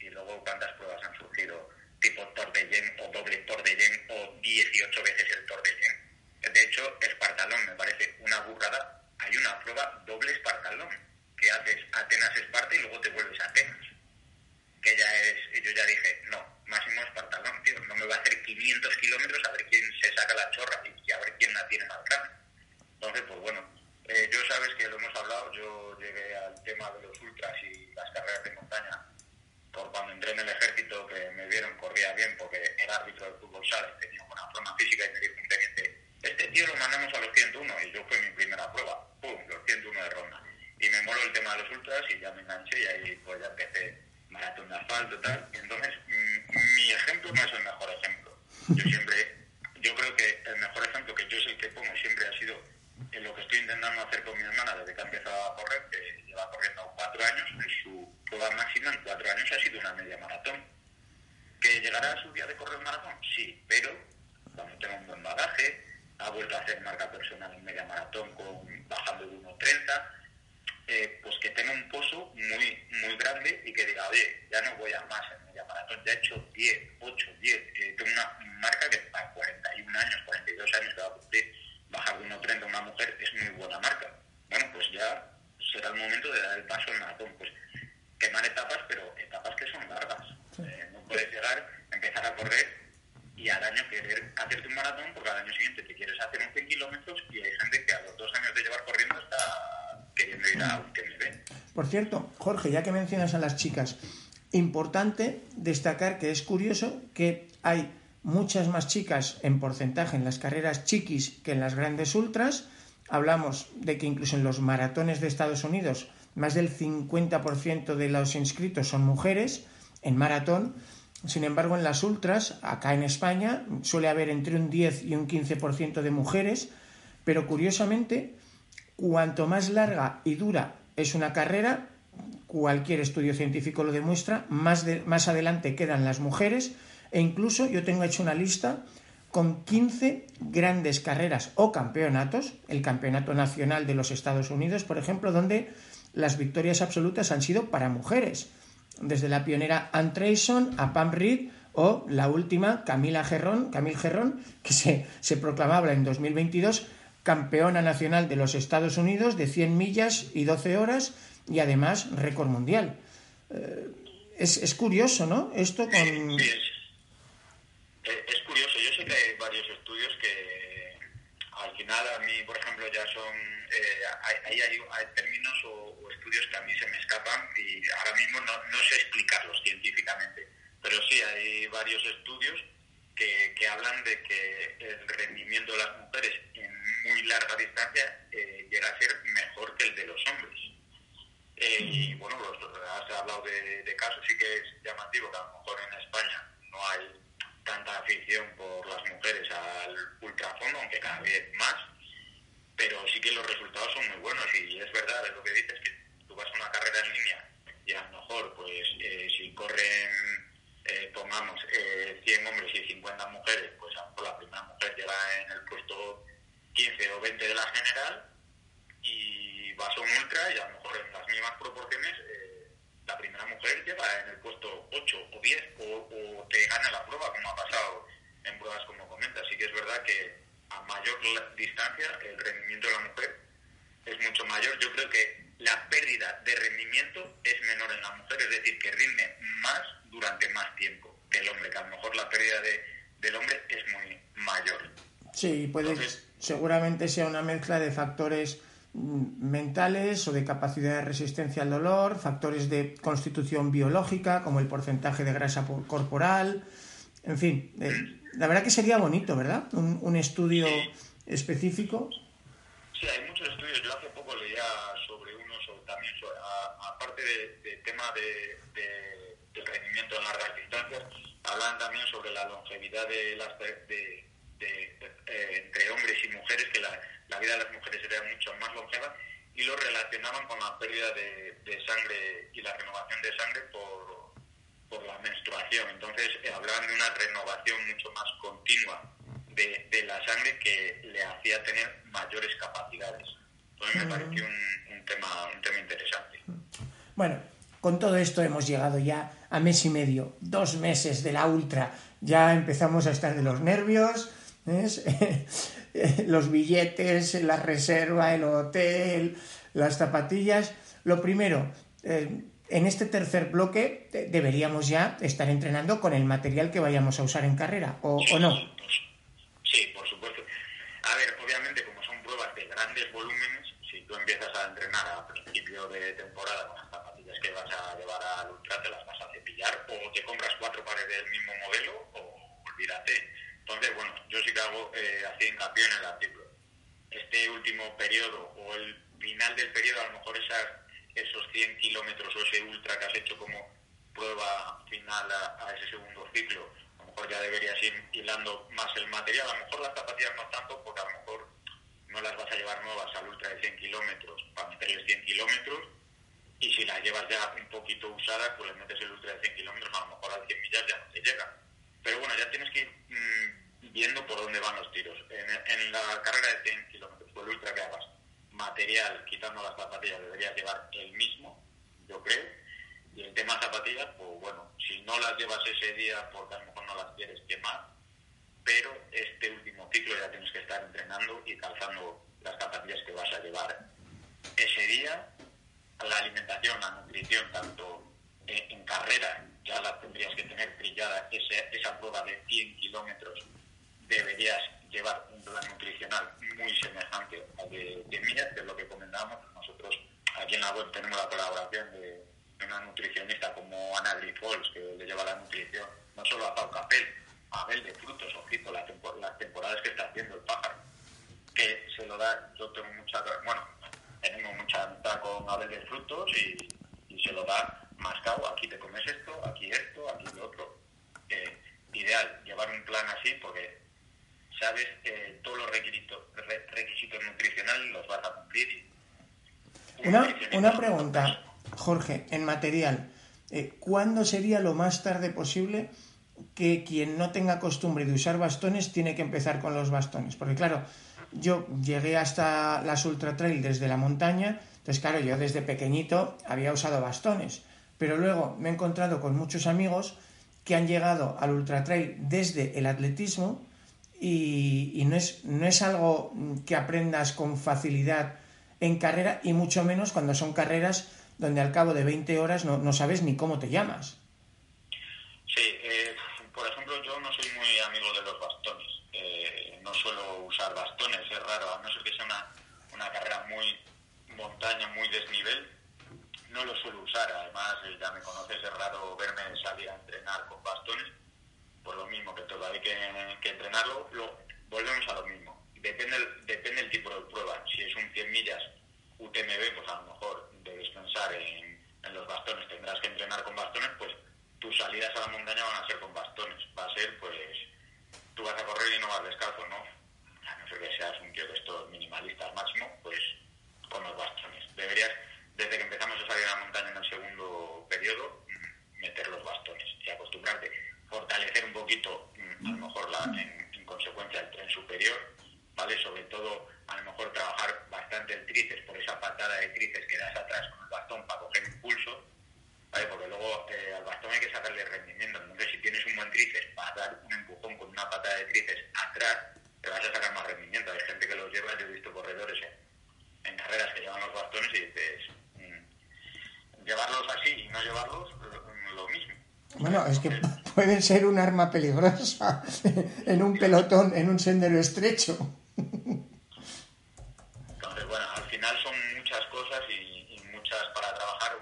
[SPEAKER 2] y luego cuántas pruebas han surgido tipo Tour de Yen o doble Tour de Yen o 18 veces el Tour de Yen de hecho, Espartalón me parece una burrada. Hay una prueba doble Espartalón, que haces Atenas-Esparta y luego te vuelves Atenas. Que ya es, yo ya dije, no, máximo Espartalón, tío, no me va a hacer 500 kilómetros a ver quién se saca la chorra y a ver quién la tiene más grande. Entonces, pues bueno, eh, yo sabes que lo hemos hablado, yo llegué al tema de los ultras y las carreras de montaña por cuando entré en el ejército, que me vieron, corría bien porque era árbitro de fútbol sala, tenía buena forma física y me dijo un teniente, este tío lo mandamos a los 101 y yo fue mi primera prueba, pum, los 101 de ronda. Y me moló el tema de los ultras y ya me enganché y ahí pues ya empecé maratón de asfalto tal. Y entonces mm, mi ejemplo no es el mejor ejemplo. Yo siempre, yo creo que el mejor ejemplo que intentando hacer con mi hermana desde que ha empezado a correr, que lleva corriendo cuatro años, y su prueba máxima en cuatro años ha sido una media maratón. ¿Que llegará a su día de correr maratón? Sí, pero cuando tenga un buen bagaje, ha vuelto a hacer marca personal en media maratón con bajando de 1.30, eh, pues que tenga un pozo muy muy grande y que diga, oye, ya no voy a más en media maratón, ya he hecho 10, 8, 10, tengo una marca que a 41 años, 42 años que va a cumplir, bajar de 1.30 una mujer es muy buena marca. Bueno, pues ya será el momento de dar el paso al maratón, pues quemar etapas, pero etapas que son largas. Eh, no puedes llegar, a empezar a correr y al año querer hacerte un maratón porque al año siguiente te quieres hacer 11 kilómetros y hay gente que a los dos años de llevar corriendo está queriendo ir a un TMB.
[SPEAKER 1] Por cierto, Jorge, ya que mencionas a las chicas, importante destacar que es curioso que hay muchas más chicas en porcentaje en las carreras chiquis que en las grandes ultras. Hablamos de que incluso en los maratones de Estados Unidos más del 50% de los inscritos son mujeres en maratón sin embargo, en las ultras, acá en España, suele haber entre un 10 y un 15% de mujeres, pero curiosamente, cuanto más larga y dura es una carrera, cualquier estudio científico lo demuestra, más, más adelante quedan las mujeres, e incluso yo tengo hecho una lista con 15 grandes carreras o campeonatos, el Campeonato Nacional de los Estados Unidos, por ejemplo, donde las victorias absolutas han sido para mujeres desde la pionera Ann a Pam Reed o la última Camila Gerrón, Camille Gerrón, que se, se proclamaba en 2022 campeona nacional de los Estados Unidos de 100 millas y 12 horas y además récord mundial. Eh, es, es, curioso, ¿no? Esto con...
[SPEAKER 2] Sí, es, es, curioso. Yo sé que hay varios estudios que al final a mí, por ejemplo, ya son... Eh, hay, hay, hay, términos o, o estudios que a mí se me escapan y ahora mismo no, no sé explicarlos científicamente, pero sí hay varios estudios que, que, hablan de que el rendimiento de las mujeres en muy larga distancia eh, llega a ser mejor que el de los hombres. Eh, y bueno, los, has hablado de, de, casos, sí que es llamativo que a lo mejor en España no hay tanta afición por las mujeres al ultrafondo, aunque cada vez más, pero sí que los resultados son muy buenos. Y es verdad, es lo que dices, que tú vas a una carrera en línea y a lo mejor, pues, eh, si corren, eh, pongamos, eh, 100 hombres y 50 mujeres, pues a lo mejor la primera mujer llega en el puesto 15 o 20 de la general y vas a un ultra y a lo mejor en las mismas proporciones eh, la primera mujer llega en el puesto 8 o 10 o, o te gana la prueba, como ha pasado en pruebas como comentas. Así que es verdad que a mayor distancia el rendimiento de la mujer es mucho mayor. Yo creo que la pérdida de rendimiento es menor en la mujer, es decir, que rinde más durante más tiempo que el hombre, que a lo mejor la pérdida de, del hombre es muy mayor.
[SPEAKER 1] Sí, puede, Entonces, seguramente sea una mezcla de factores mm, mentales o de capacidad de resistencia al dolor, factores de constitución biológica como el porcentaje de grasa corporal, en fin, eh, la verdad que sería bonito, ¿verdad? Un, un estudio específico.
[SPEAKER 2] Sí, hay muchos estudios. Yo hace poco leía sobre uno, sobre, también, sobre, aparte del de tema de, de, del rendimiento en largas distancias, hablan también sobre la longevidad de las de, eh, entre hombres y mujeres, que la, la, vida de las mujeres sería mucho más longeva, y lo relacionaban con la pérdida de, sangre y la renovación de sangre por, por la menstruación. Entonces, eh, hablaban de una renovación mucho más continua de, de, la sangre que le hacía tener mayores capacidades. Entonces me pareció un, un, tema, un tema interesante.
[SPEAKER 1] Bueno, con todo esto hemos llegado ya a mes y medio, dos meses de la ultra. Ya empezamos a estar de los nervios, [laughs] los billetes, la reserva, el hotel, las zapatillas. Lo primero, eh, en este tercer bloque deberíamos ya estar entrenando con el material que vayamos a usar en carrera, ¿o, ¿o no?
[SPEAKER 2] Sí, por supuesto. A ver, obviamente, como son pruebas de grandes volúmenes, si tú empiezas a entrenar a principio de temporada con las zapatillas que vas a llevar al ultra, te las vas a cepillar, o te compras cuatro pares del mismo modelo, o olvídate. Entonces, bueno, yo sí que hago eh, así hincapié en el artículo. Este último periodo, o el final del periodo, a lo mejor esas esos 100 kilómetros o ese ultra que has hecho como prueba final a, a, ese segundo ciclo, a lo mejor ya deberías ir hilando más el material, a lo mejor las zapatillas no tanto, porque a lo mejor no las vas a llevar nuevas al ultra de 100 kilómetros para meterles 100 kilómetros y si las llevas ya un poquito usadas, pues le metes el ultra de 100 kilómetros, a lo mejor al 100 millas ya no te llega. Pero bueno, ya tienes que ir mm, viendo por dónde van los tiros. En, la carrera de 100 kilómetros, por el ultra que hagas, material, quitando las zapatillas, deberías llevar el mismo, yo creo. Y el tema zapatillas, pues bueno, si no las llevas ese día porque a lo mejor no las quieres quemar, pero este último ciclo ya tienes que estar entrenando y calzando las zapatillas que vas a llevar ese día. La alimentación, la nutrición, tanto en, carrera, ya la tendrías que tener trillada, esa prueba de 100 kilómetros, deberías llevar un plan nutricional muy semejante al de 10 millas, que es lo que comentábamos. Nosotros aquí en la web tenemos la colaboración de, una nutricionista como Ana Grifols, que le lleva la nutrición no solo a Pau Capel, Abel de frutos, ojito, las, temporadas que está haciendo el pájaro, que se lo da, yo tengo mucha, bueno, tenemos mucha amistad con Abel de frutos y, se lo da mascado, aquí te comes esto, aquí esto, aquí lo otro. Eh, ideal, llevar un plan así porque sabes que todos los requisitos, requisitos nutricionales los vas a cumplir.
[SPEAKER 1] una, una pregunta, Jorge, en material. Eh, ¿Cuándo sería lo más tarde posible que quien no tenga costumbre de usar bastones tiene que empezar con los bastones. Porque claro, yo llegué hasta las ultra trail desde la montaña, entonces claro, yo desde pequeñito había usado bastones, pero luego me he encontrado con muchos amigos que han llegado al ultra trail desde el atletismo y, no, es, no es algo que aprendas con facilidad en carrera y mucho menos cuando son carreras donde al cabo de 20 horas no, no sabes ni cómo te llamas.
[SPEAKER 2] Sí, eh, por ejemplo, yo no soy muy amigo de los bastones. Eh, no suelo usar bastones, es raro, a no ser que sea una, una carrera muy montaña, muy desnivel, no lo suelo usar. Además, eh, ya me conoces, es raro verme salir a entrenar con bastones. Por lo mismo que todavía hay que, entrenarlo, lo, volvemos a lo mismo. Depende depende el tipo de prueba. Si es un 100 millas UTMB, pues a lo mejor debes pensar en, en los bastones, tendrás que entrenar con bastones, pues tus salidas a la montaña van a ser con bastones. Va a ser, pues, tú vas a correr y no vas descalzo, ¿no? A no ser que seas un tío de estos minimalistas máximo, pues con los bastones. Deberías, desde que empezamos a salir a la montaña en el segundo periodo, mm, meter los bastones y acostumbrarte. Fortalecer un poquito, mm, a lo mejor la, en, en consecuencia, el tren superior, ¿vale? Sobre todo, a lo mejor trabajar bastante el tríceps por esa patada de tríceps que das atrás con el bastón para coger impulso porque luego eh, al bastón hay que sacarle rendimiento. Entonces, si tienes un buen tríceps para dar un empujón con una patada de tríceps atrás, te vas a sacar más rendimiento. Hay gente que los lleva, yo he visto corredores en, carreras que llevan los bastones y dices, llevarlos así y no llevarlos, lo, mismo.
[SPEAKER 1] Bueno, es que [laughs] pueden ser un arma peligrosa [laughs] en un pelotón, en un sendero estrecho.
[SPEAKER 2] Entonces, bueno, al final son muchas cosas y muchas para trabajar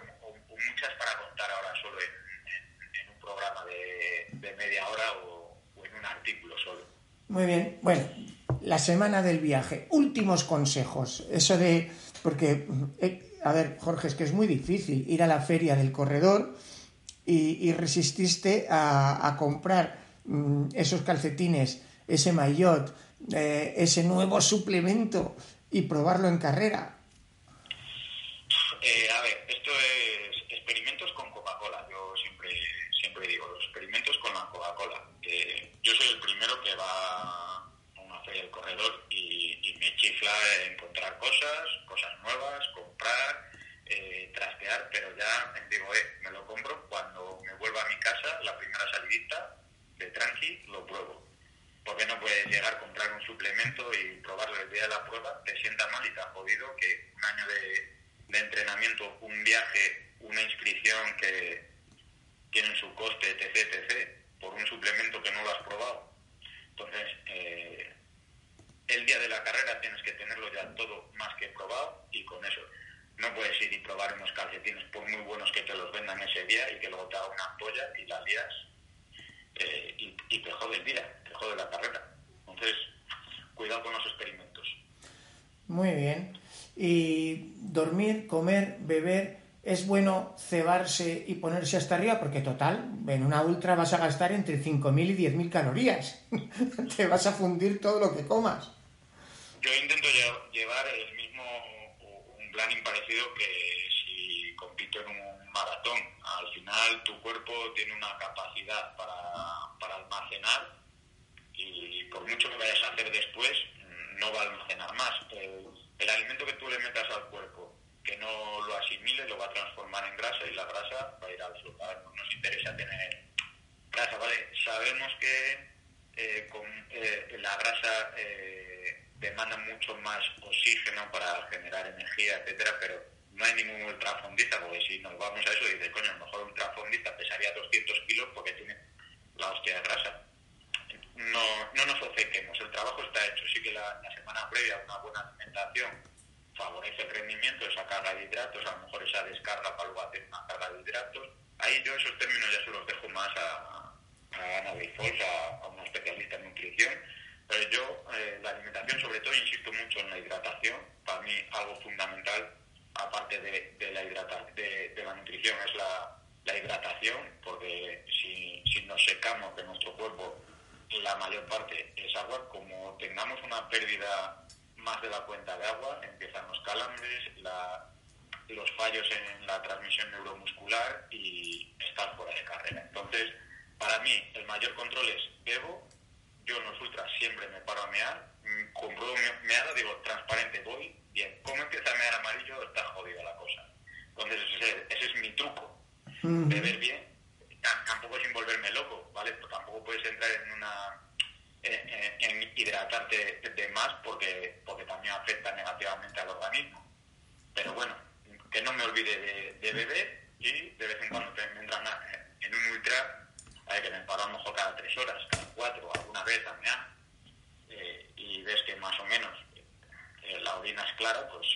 [SPEAKER 2] muchas para contar ahora solo en, un programa de, media hora o, en un artículo solo.
[SPEAKER 1] Muy bien, bueno, la semana del viaje, últimos consejos, eso de, porque, eh, a ver, Jorge, es que es muy difícil ir a la feria del corredor y, resististe a, comprar mm, esos calcetines, ese maillot, eh, ese nuevo suplemento y probarlo en carrera.
[SPEAKER 2] Eh, a ver, esto es digo, los experimentos con la Coca-Cola. yo soy el primero que va a una feria del corredor y, chifla encontrar cosas, cosas nuevas, comprar, eh, trastear, pero ya digo, eh, me lo compro cuando me vuelva a mi casa, la primera salidita de tranqui, lo pruebo. Porque no puedes llegar a comprar un suplemento y probarlo el día de la prueba, te sienta mal y te ha jodido que un año de, de entrenamiento, un viaje, una inscripción que tienen su coste, etc., etc., por un suplemento que no lo has probado. Entonces, eh, el día de la carrera tienes que tenerlo ya todo más que probado y con eso no puedes ir y probar unos calcetines por muy buenos que te los vendan ese día y que luego te haga una ampolla y la lías eh, y, y, te jode el día, te jode la carrera. Entonces, cuidado con los experimentos.
[SPEAKER 1] Muy bien. Y dormir, comer, beber es bueno cebarse y ponerse hasta arriba porque total, en una ultra vas a gastar entre 5.000 y 10.000 calorías. [laughs] Te vas a fundir todo lo que comas.
[SPEAKER 2] Yo intento llevar el mismo, un planning parecido que si compito en un maratón. Al final tu cuerpo tiene una capacidad para, para almacenar y por mucho que vayas a hacer después, no va a almacenar más. El, el alimento que tú le metas al cuerpo que no lo asimile lo va a transformar en grasa y la grasa va a ir al flotador. No nos interesa tener grasa, ¿vale? Sabemos que eh, con, eh, la grasa eh, demanda mucho más oxígeno para generar energía, etcétera, pero no hay ningún ultrafondista, porque si nos vamos a eso, dice, coño, a lo mejor un ultrafondista pesaría 200 kilos porque tiene la hostia de grasa. No, no nos obcequemos, el trabajo está hecho. Sí que la, semana previa una buena alimentación favorece el rendimiento, esa carga de hidratos, a lo mejor esa descarga para luego hacer una carga de hidratos. Ahí yo esos términos ya se los dejo más a, a Ana Fols, a, a, una especialista en nutrición. Pero yo, eh, la alimentación, sobre todo, insisto mucho en la hidratación. Para mí, algo fundamental, aparte de, la, hidrata, de, la nutrición, es la, hidratación, porque si, si nos secamos de nuestro cuerpo, la mayor parte es agua, como tengamos una pérdida más de la cuenta de agua, empiezan los calambres, la, los fallos en la transmisión neuromuscular y estar fuera de carrera. Entonces, para mí, el mayor control es bebo, yo en los ultras siempre me paro a mear, mm, compruebo meada, digo, transparente, voy, bien. ¿Cómo empieza a mear amarillo? Está jodida la cosa. Entonces, ese, ese es mi truco. Beber bien, tampoco sin volverme loco, ¿vale? Pues tampoco puedes entrar en una en, en hidratarte de más porque, porque también afecta negativamente al organismo. Pero bueno, que no me olvide de, de beber y de vez en cuando me entran en un ultra, hay que me paro a lo mejor cada tres horas, cada cuatro, alguna vez también, eh, y ves que más o menos eh, la orina es clara, pues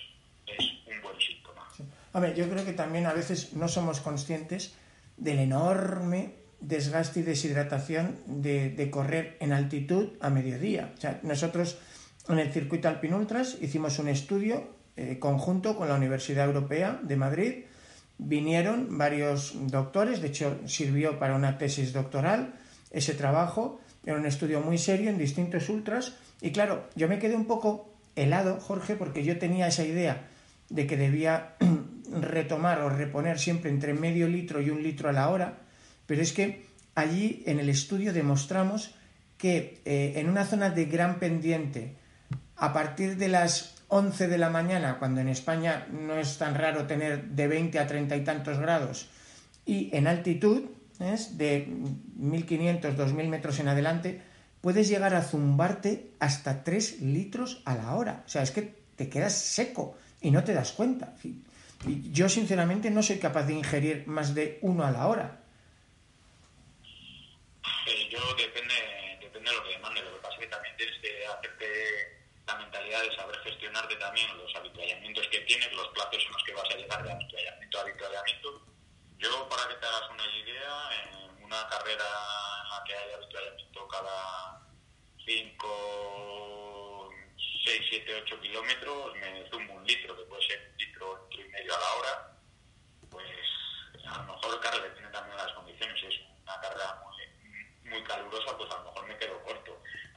[SPEAKER 2] es un buen síntoma.
[SPEAKER 1] Sí. A ver, yo creo que también a veces no somos conscientes del enorme desgaste y deshidratación de, de, correr en altitud a mediodía. O sea, nosotros en el circuito Alpinultras hicimos un estudio eh, conjunto con la Universidad Europea de Madrid. Vinieron varios doctores, de hecho sirvió para una tesis doctoral ese trabajo. Era un estudio muy serio en distintos ultras. Y claro, yo me quedé un poco helado, Jorge, porque yo tenía esa idea de que debía [clears throat] retomar o reponer siempre entre medio litro y un litro a la hora pero es que allí en el estudio demostramos que eh, en una zona de gran pendiente, a partir de las 11 de la mañana, cuando en España no es tan raro tener de 20 a 30 y tantos grados, y en altitud, ¿es? de 1500, 2000 metros en adelante, puedes llegar a zumbarte hasta 3 litros a la hora. O sea, es que te quedas seco y no te das cuenta. Yo, sinceramente, no soy capaz de ingerir más de uno a la hora.
[SPEAKER 2] Yo depende, depende de lo que demande. Lo que pasa es que también tienes que hacerte mentalidad de saber gestionarte también los habituallamientos que tienes, los plazos en los que vas a llegar de habituallamiento a habituallamiento. Yo, para que te hagas una idea, en una carrera en la que hay habituallamiento cada 5, 6, 7, 8 kilómetros, me zumbo un litro, que puede ser un litro, litro y medio a la hora. Pues a lo mejor, claro, depende también de las condiciones. Es una carrera muy muy calurosa, pues a lo mejor.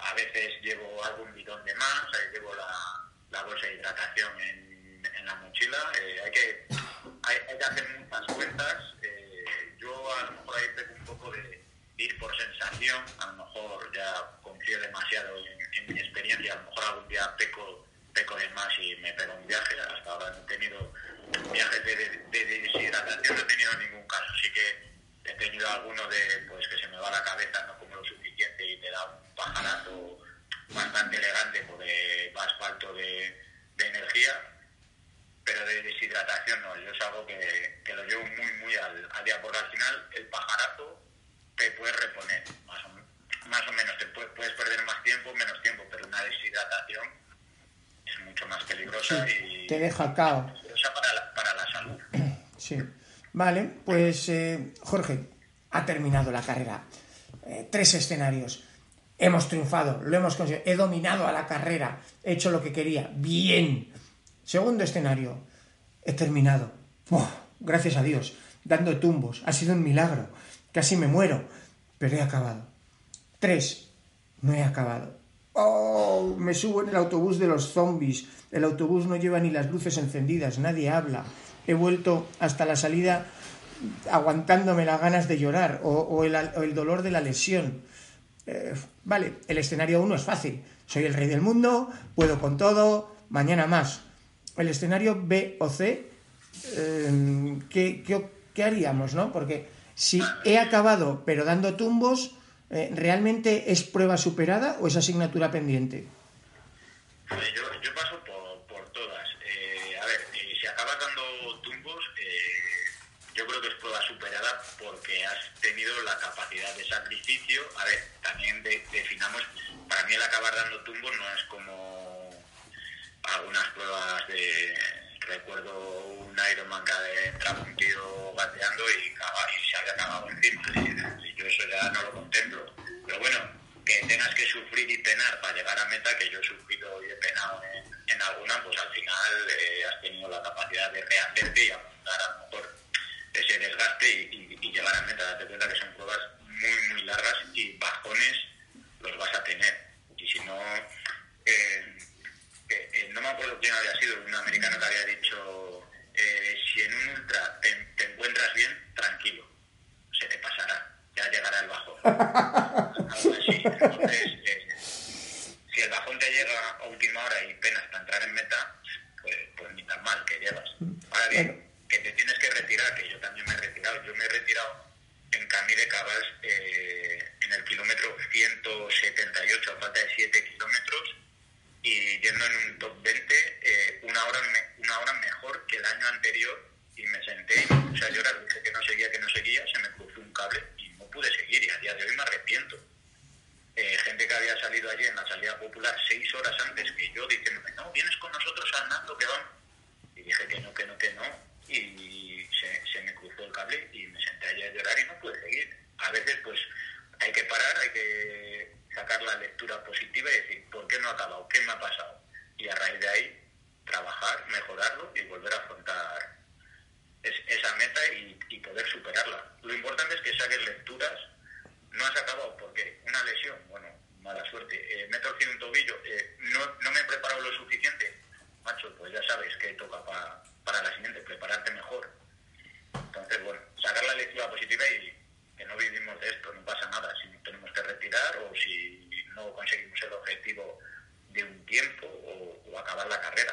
[SPEAKER 2] A veces llevo algún bidón de más, eh, llevo la, bolsa de hidratación en, la mochila. Eh, hay, que, hay, que hacer muchas cuentas. Eh, yo a lo mejor ahí tengo un poco de, ir por sensación, a lo mejor ya confío demasiado en, mi experiencia, a lo mejor algún día peco, peco de más y me pego un viaje. Hasta ahora no he tenido viajes de, de, de deshidratación, no he tenido ningún caso, así que he tenido alguno de pues que se me va la cabeza, y me da un pajarazo bastante elegante porque va asfalto de, de energía, pero de deshidratación no, yo es algo que, que lo llevo muy muy al, al, día, porque al final el pajarazo te puedes reponer, más o, más o menos, te puedes, puedes perder más tiempo, menos tiempo, pero una deshidratación es mucho más peligrosa
[SPEAKER 1] sí,
[SPEAKER 2] y
[SPEAKER 1] te deja cao.
[SPEAKER 2] peligrosa para la, para la salud. [clears throat]
[SPEAKER 1] Sí. Vale, pues eh, Jorge, ha terminado la carrera. Eh, tres escenarios. Hemos triunfado, lo hemos conseguido. He dominado a la carrera, he hecho lo que quería. Bien. Segundo escenario. He terminado. Oh, gracias a Dios. Dando tumbos. Ha sido un milagro. Casi me muero. Pero he acabado. Tres. No he acabado. oh, me subo en el autobús de los zombies, el autobús no lleva ni las luces encendidas, nadie habla, he vuelto hasta la salida aguantándome las ganas de llorar o, el, dolor de la lesión. Eh, vale, el escenario 1 es fácil, soy el rey del mundo, puedo con todo, mañana más. El escenario B o C, eh, ¿qué, qué, haríamos, no? Porque si he acabado pero dando tumbos, eh, ¿realmente es prueba superada o es asignatura pendiente?
[SPEAKER 2] Yo, paso por, todas. Eh, a ver, si acabas dando tumbos, yo creo que es prueba superada tenido la capacidad de sacrificio. A ver, también definamos, para mí el acabar dando tumbos no es como algunas pruebas de recuerdo un Ironman que entraba un tío gateando y, se había cagado encima. Y, yo eso ya no lo contemplo. Pero bueno, que tengas que sufrir y penar para llegar a meta, que yo he sufrido y he penado en, alguna, pues al final eh, has tenido la capacidad de rehacerte y apuntar a lo mejor ese desgaste y, y llegar a meta. Date cuenta que son pruebas muy, muy largas y bajones los vas a tener. Y si no, eh, eh, no me acuerdo quién había sido, un americano que había dicho, eh, si en un ultra te, encuentras bien, tranquilo, se te pasará, ya llegará el bajón. [laughs] Entonces, eh, si el bajón te llega a última hora y penas para entrar en meta, pues, pues ni tan mal que llevas. Ahora bien, que te tienes que retirar, que yo también me he retirado, yo me he retirado en Camí de Cabals en el kilómetro 178, a falta de 7 kilómetros, y yendo en un top 20 eh, una, hora una hora mejor que el año anterior y me senté y me puse a llorar, dije que no seguía, que no seguía, se me cruzó un cable y no pude seguir y a día de hoy me arrepiento. Eh, gente que había salido allí en la salida popular seis horas antes que yo diciéndome, no, vienes con nosotros andando, que van. Y dije que no, que no, que no. Y se, se me cruzó el cable y me senté allí a llorar y no pude seguir. A veces pues hay que parar, hay que sacar la lectura positiva y decir, ¿por qué no ha acabado? ¿Qué me ha pasado? Y a raíz de ahí, trabajar, mejorarlo y volver a afrontar esa meta y, poder superarla. Lo importante es que saques lecturas. No has acabado porque una lesión, bueno, mala suerte. Eh, me he torcido un tobillo, eh, no, no me he preparado lo suficiente. Macho, pues ya sabes que toca para la siguiente, prepararte mejor. Entonces, bueno, sacar la lectura positiva y que no vivimos de esto, no pasa nada si nos tenemos que retirar o si no conseguimos el objetivo de un tiempo o, acabar la carrera.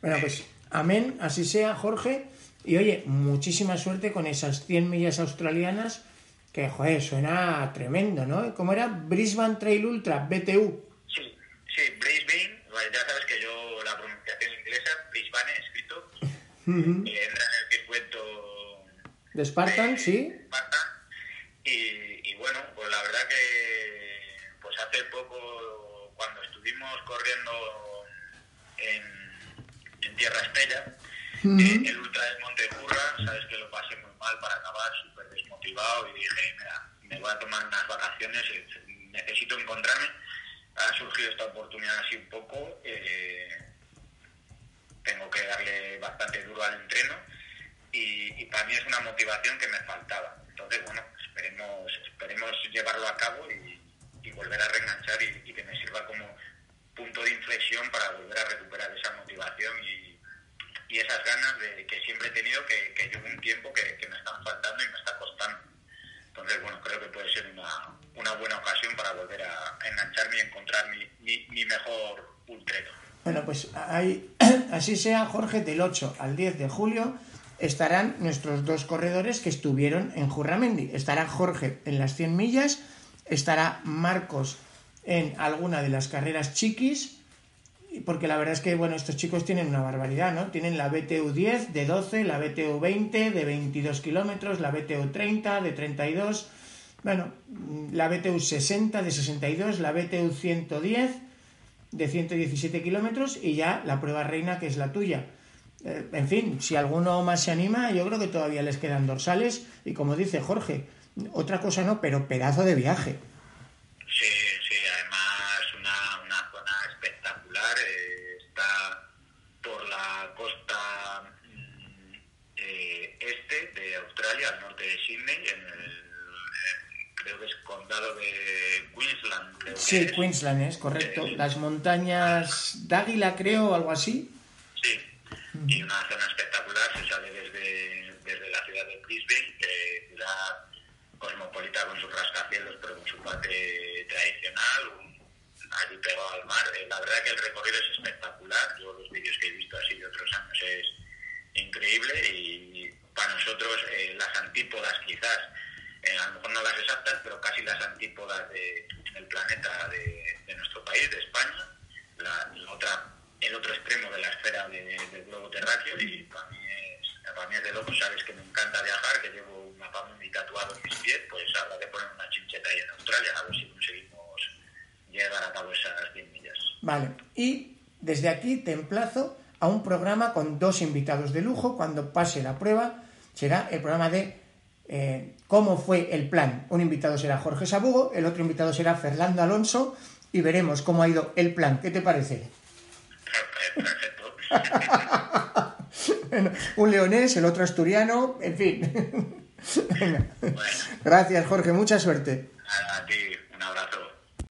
[SPEAKER 1] Bueno, pues amén, así sea, Jorge. Y oye, muchísima suerte con esas 100 millas australianas, que, joder, suena tremendo, ¿no? ¿Cómo era? Brisbane Trail Ultra, BTU.
[SPEAKER 2] Sí, sí, Brisbane, ya sabes que yo la pronunciación inglesa, Brisbane escrito, [laughs] entra en el circuito...
[SPEAKER 1] De Spartan, sí.
[SPEAKER 2] Spartan, y, bueno, pues la verdad que pues hace poco, cuando estuvimos corriendo en, Tierra Estella, eh, el Ultra del Monte Curra, sabes que lo pasé muy mal para acabar, súper desmotivado y dije, mira, me voy a tomar unas vacaciones, eh, necesito encontrarme. Ha surgido esta oportunidad así un poco, eh, tengo que darle bastante duro al entreno y, y para mí es una motivación que me faltaba. Entonces, bueno, esperemos, esperemos llevarlo a cabo y, volver a reenganchar y, que me sirva como punto de inflexión para volver a recuperar esa motivación y, esas ganas de, que siempre he tenido que, que llevo un tiempo que, me están faltando y me está costando. Entonces, bueno, creo que puede ser una, una buena ocasión para volver a, engancharme y encontrar mi, mi, mejor ultreto.
[SPEAKER 1] Bueno, pues ahí, [clears throat] así sea, Jorge, del 8 al 10 de julio estarán nuestros dos corredores que estuvieron en Jurramendi. Estará Jorge en las 100 millas, estará Marcos en alguna de las carreras chiquis, porque la verdad es que, bueno, estos chicos tienen una barbaridad, ¿no? Tienen la BTU 10 de 12, la BTU 20 de 22 kilómetros, la BTU 30 de 32, bueno, la BTU 60 de 62, la BTU 110 de 117 kilómetros y ya la prueba reina que es la tuya eh, en fin, si alguno más se anima, yo creo que todavía les quedan dorsales y como dice Jorge, otra cosa no, pero pedazo de viaje.
[SPEAKER 2] Sí, sí, además una, una zona espectacular, eh, está por la costa mm, eh, este de Australia, al norte de Sydney, en el, creo que es condado de Queensland. Creo
[SPEAKER 1] sí,
[SPEAKER 2] que
[SPEAKER 1] Queensland es correcto. Las montañas Dáguila, creo, o algo así.
[SPEAKER 2] Sí, y una zona espectacular. Se sale desde, desde la ciudad de Brisbane, que ciudad cosmopolita con sus rascacielos, pero con su parte tradicional, allí pegado al mar. Eh, la verdad que el recorrido es espectacular. Yo los vídeos que he visto así de otros años es increíble y para nosotros eh, las antípodas quizás, eh, a lo mejor no las exactas, pero casi las antípodas del planeta de, nuestro país, de España, la, otra, el otro extremo de la esfera del globo terráqueo y para mí, es, para mí es de loco, sabes que me encanta viajar, que llevo un mapa mundi tatuado en mis pies, pues habrá de poner una chincheta ahí en Australia, a ver si conseguimos llegar a cabo esas 10 millas.
[SPEAKER 1] Vale, y desde aquí te emplazo a un programa con dos invitados de lujo. Cuando pase la prueba, será el programa de eh, cómo fue el plan. Un invitado será Jorge Sabugo, el otro invitado será Fernando Alonso y veremos cómo ha ido el plan. ¿Qué te parece? [laughs] Un leonés, el otro asturiano, en fin. Gracias, Jorge. Mucha suerte.
[SPEAKER 2] A ti, un abrazo.